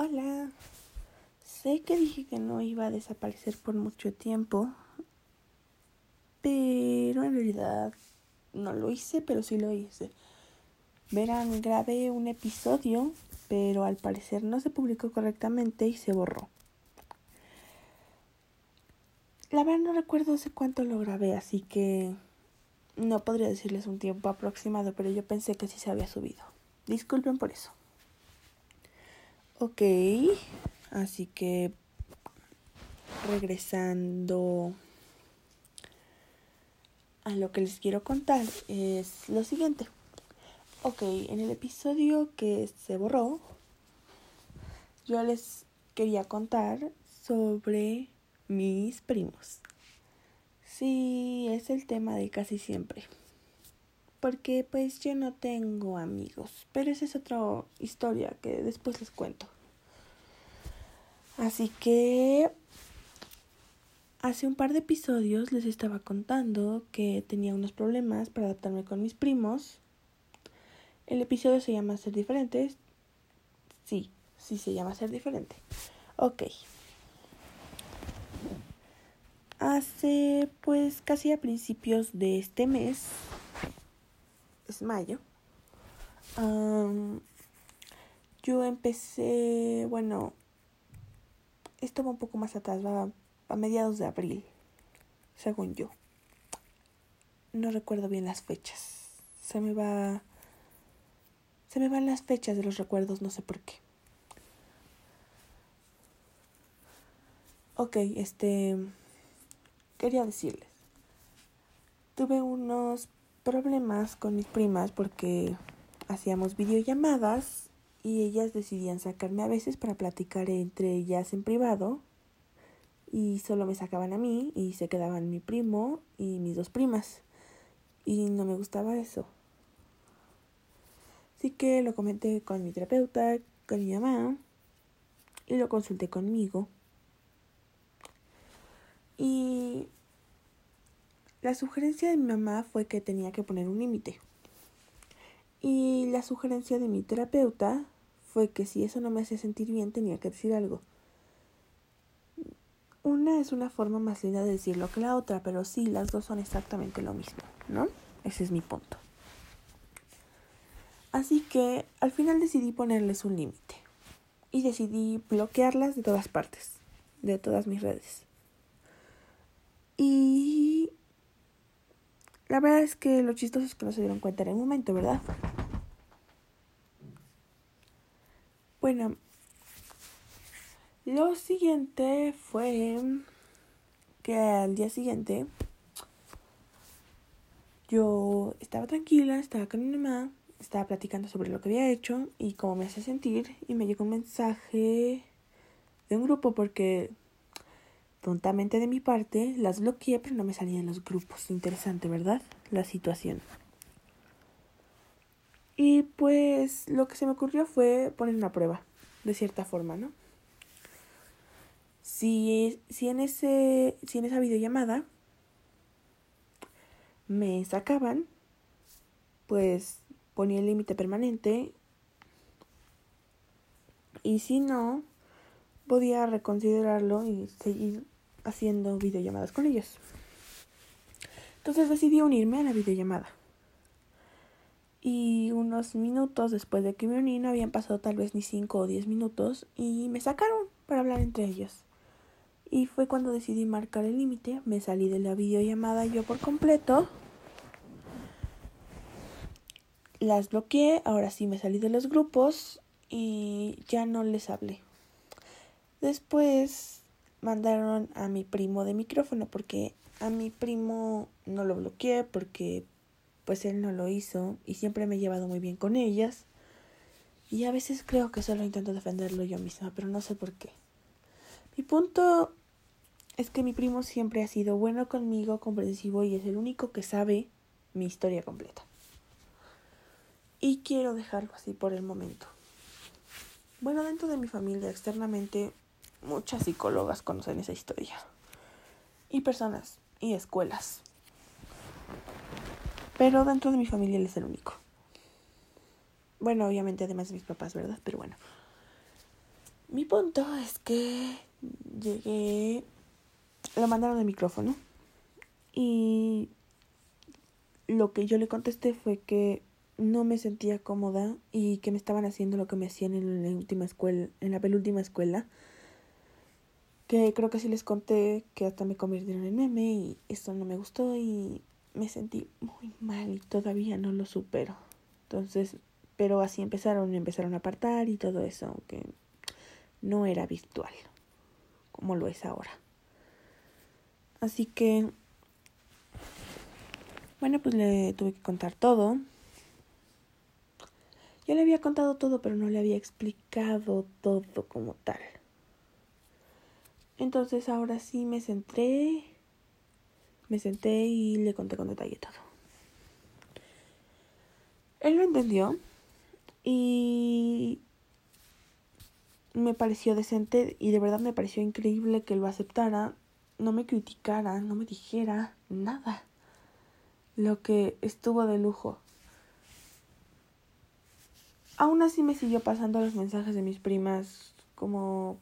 Hola. Sé que dije que no iba a desaparecer por mucho tiempo, pero en realidad no lo hice, pero sí lo hice. Verán, grabé un episodio, pero al parecer no se publicó correctamente y se borró. La verdad no recuerdo hace cuánto lo grabé, así que no podría decirles un tiempo aproximado, pero yo pensé que sí se había subido. Disculpen por eso. Ok, así que regresando a lo que les quiero contar es lo siguiente. Ok, en el episodio que se borró, yo les quería contar sobre mis primos. Sí, es el tema de casi siempre. Porque pues yo no tengo amigos, pero esa es otra historia que después les cuento. Así que hace un par de episodios les estaba contando que tenía unos problemas para adaptarme con mis primos. El episodio se llama Ser Diferentes. Sí, sí se llama Ser Diferente. Ok. Hace pues casi a principios de este mes, es mayo, yo empecé, bueno, esto va un poco más atrás, va a mediados de abril, según yo. No recuerdo bien las fechas. Se me va. Se me van las fechas de los recuerdos, no sé por qué. Ok, este. Quería decirles. Tuve unos problemas con mis primas porque hacíamos videollamadas y ellas decidían sacarme a veces para platicar entre ellas en privado y solo me sacaban a mí y se quedaban mi primo y mis dos primas y no me gustaba eso. Así que lo comenté con mi terapeuta, con mi mamá y lo consulté conmigo. Y la sugerencia de mi mamá fue que tenía que poner un límite. Y la sugerencia de mi terapeuta fue que si eso no me hacía sentir bien tenía que decir algo. Una es una forma más linda de decirlo que la otra, pero sí, las dos son exactamente lo mismo, ¿no? Ese es mi punto. Así que al final decidí ponerles un límite y decidí bloquearlas de todas partes, de todas mis redes. Y la verdad es que lo chistoso es que no se dieron cuenta en el momento, ¿verdad? Bueno, lo siguiente fue que al día siguiente yo estaba tranquila, estaba con mi mamá, estaba platicando sobre lo que había hecho y cómo me hacía sentir y me llegó un mensaje de un grupo porque tontamente de mi parte las bloqueé pero no me salían los grupos. Interesante, ¿verdad? La situación. Y pues lo que se me ocurrió fue poner una prueba, de cierta forma, ¿no? Si, si, en, ese, si en esa videollamada me sacaban, pues ponía el límite permanente. Y si no, podía reconsiderarlo y seguir haciendo videollamadas con ellos. Entonces decidí unirme a la videollamada y unos minutos después de que me uní no habían pasado tal vez ni 5 o 10 minutos y me sacaron para hablar entre ellos. Y fue cuando decidí marcar el límite, me salí de la videollamada yo por completo. Las bloqueé, ahora sí me salí de los grupos y ya no les hablé. Después mandaron a mi primo de micrófono porque a mi primo no lo bloqueé porque pues él no lo hizo y siempre me he llevado muy bien con ellas. Y a veces creo que solo intento defenderlo yo misma, pero no sé por qué. Mi punto es que mi primo siempre ha sido bueno conmigo, comprensivo y es el único que sabe mi historia completa. Y quiero dejarlo así por el momento. Bueno, dentro de mi familia, externamente, muchas psicólogas conocen esa historia. Y personas y escuelas. Pero dentro de mi familia él es el único. Bueno, obviamente además de mis papás, ¿verdad? Pero bueno. Mi punto es que llegué, lo mandaron el micrófono y lo que yo le contesté fue que no me sentía cómoda y que me estaban haciendo lo que me hacían en la última escuela, en la penúltima escuela. Que creo que sí les conté que hasta me convirtieron en meme y eso no me gustó y me sentí muy mal y todavía no lo supero. Entonces, pero así empezaron, empezaron a apartar y todo eso, aunque no era virtual como lo es ahora. Así que, bueno, pues le tuve que contar todo. Yo le había contado todo, pero no le había explicado todo como tal. Entonces ahora sí me centré, me senté y le conté con detalle todo. Él lo entendió y me pareció decente y de verdad me pareció increíble que lo aceptara, no me criticara, no me dijera nada. Lo que estuvo de lujo. Aún así me siguió pasando los mensajes de mis primas como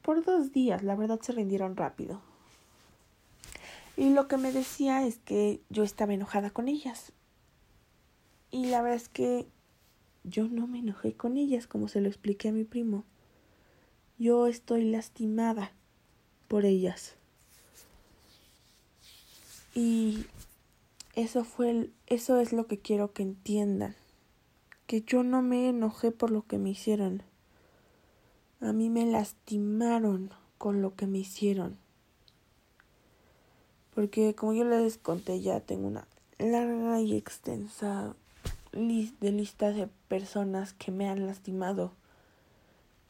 por dos días, la verdad se rindieron rápido. Y lo que me decía es que yo estaba enojada con ellas. Y la verdad es que yo no me enojé con ellas, como se lo expliqué a mi primo. Yo estoy lastimada por ellas. Y eso fue eso es lo que quiero que entiendan. Que yo no me enojé por lo que me hicieron. A mí me lastimaron con lo que me hicieron. Porque como yo les conté ya tengo una larga y extensa de lista de personas que me han lastimado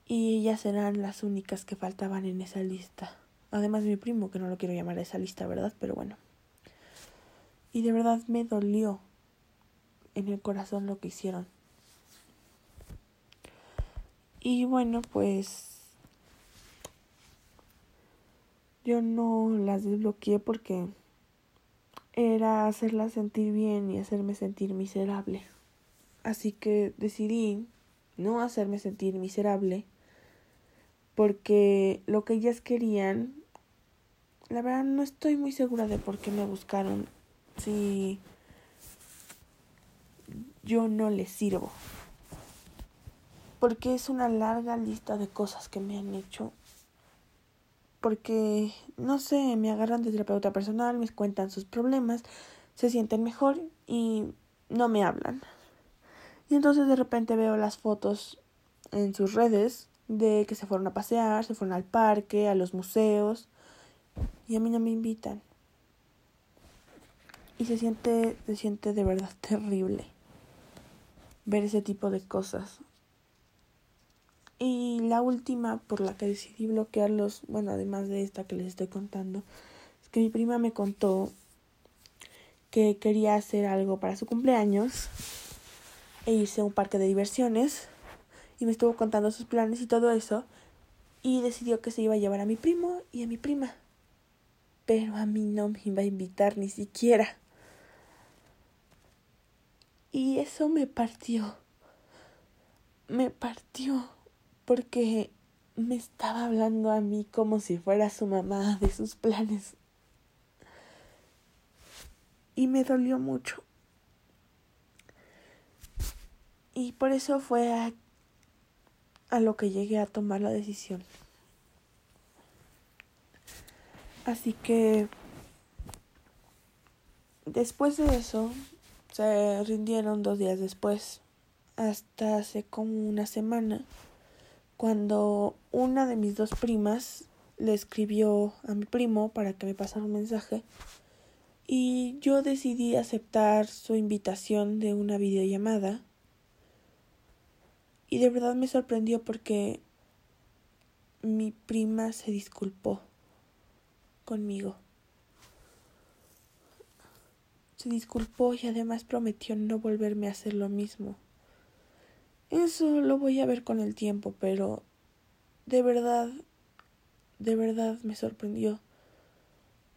y ellas eran las únicas que faltaban en esa lista. Además mi primo, que no lo quiero llamar a esa lista, ¿verdad? Pero bueno. Y de verdad me dolió en el corazón lo que hicieron. Y bueno, pues yo no las desbloqueé porque era hacerlas sentir bien y hacerme sentir miserable. Así que decidí no hacerme sentir miserable porque lo que ellas querían, la verdad no estoy muy segura de por qué me buscaron si yo no les sirvo. Porque es una larga lista de cosas que me han hecho. Porque, no sé, me agarran de terapeuta personal, me cuentan sus problemas, se sienten mejor y no me hablan. Y entonces de repente veo las fotos en sus redes de que se fueron a pasear, se fueron al parque, a los museos y a mí no me invitan. Y se siente, se siente de verdad terrible ver ese tipo de cosas. Y la última por la que decidí bloquearlos, bueno, además de esta que les estoy contando, es que mi prima me contó que quería hacer algo para su cumpleaños e irse a un parque de diversiones y me estuvo contando sus planes y todo eso y decidió que se iba a llevar a mi primo y a mi prima. Pero a mí no me iba a invitar ni siquiera. Y eso me partió. Me partió porque me estaba hablando a mí como si fuera su mamá de sus planes. Y me dolió mucho. Y por eso fue a lo que llegué a tomar la decisión. Así que después de eso se rindieron dos días después, hasta hace como una semana, cuando una de mis dos primas le escribió a mi primo para que me pasara un mensaje y yo decidí aceptar su invitación de una videollamada y de verdad me sorprendió porque mi prima se disculpó conmigo. Se disculpó y además prometió no volverme a hacer lo mismo. Eso lo voy a ver con el tiempo, pero de verdad, de verdad me sorprendió.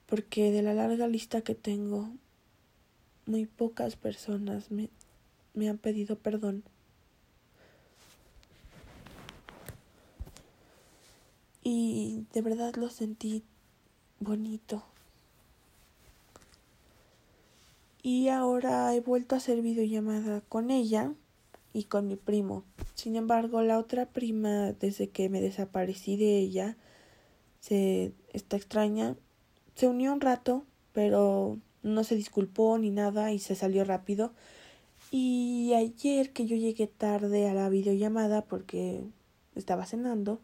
Porque de la larga lista que tengo, muy pocas personas me, me han pedido perdón. de verdad lo sentí bonito. Y ahora he vuelto a hacer videollamada con ella y con mi primo. Sin embargo, la otra prima, desde que me desaparecí de ella, se está extraña. Se unió un rato, pero no se disculpó ni nada y se salió rápido. Y ayer que yo llegué tarde a la videollamada porque estaba cenando,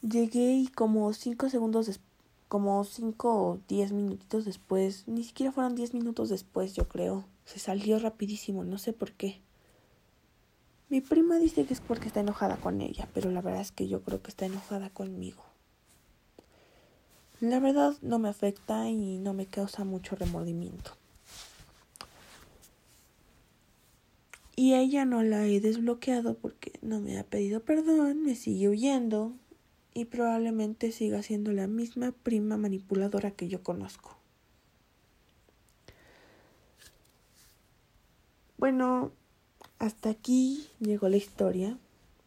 llegué y como cinco segundos después, como cinco o diez minutitos después, ni siquiera fueron diez minutos después, yo creo, se salió rapidísimo, no sé por qué. Mi prima dice que es porque está enojada con ella, pero la verdad es que yo creo que está enojada conmigo. La verdad no me afecta y no me causa mucho remordimiento. Y ella no la he desbloqueado porque no me ha pedido perdón, me sigue huyendo y probablemente siga siendo la misma prima manipuladora que yo conozco. Bueno, hasta aquí llegó la historia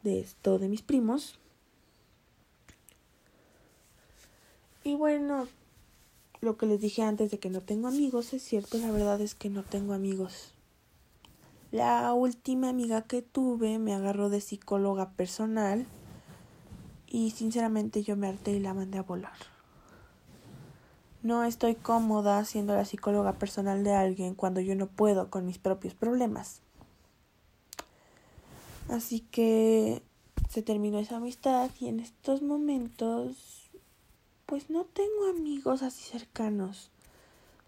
de esto de mis primos. Y bueno, lo que les dije antes de que no tengo amigos es cierto, la verdad es que no tengo amigos. La última amiga que tuve me agarró de psicóloga personal y sinceramente yo me harté y la mandé a volar. No estoy cómoda siendo la psicóloga personal de alguien cuando yo no puedo con mis propios problemas. Así que se terminó esa amistad y en estos momentos pues no tengo amigos así cercanos.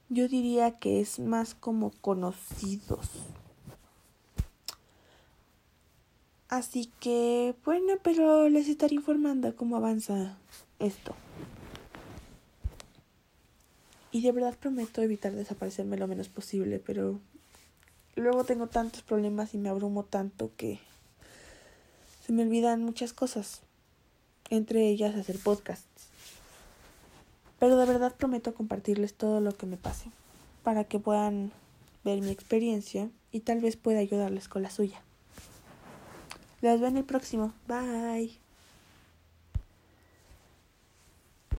Yo diría que es más como conocidos. Así que, bueno, pero les estaré informando cómo avanza esto. Y de verdad prometo evitar desaparecerme lo menos posible, pero luego tengo tantos problemas y me abrumo tanto que se me olvidan muchas cosas, entre ellas hacer podcasts. Pero de verdad prometo compartirles todo lo que me pase, para que puedan ver mi experiencia y tal vez pueda ayudarles con la suya. Los veo en el próximo. Bye.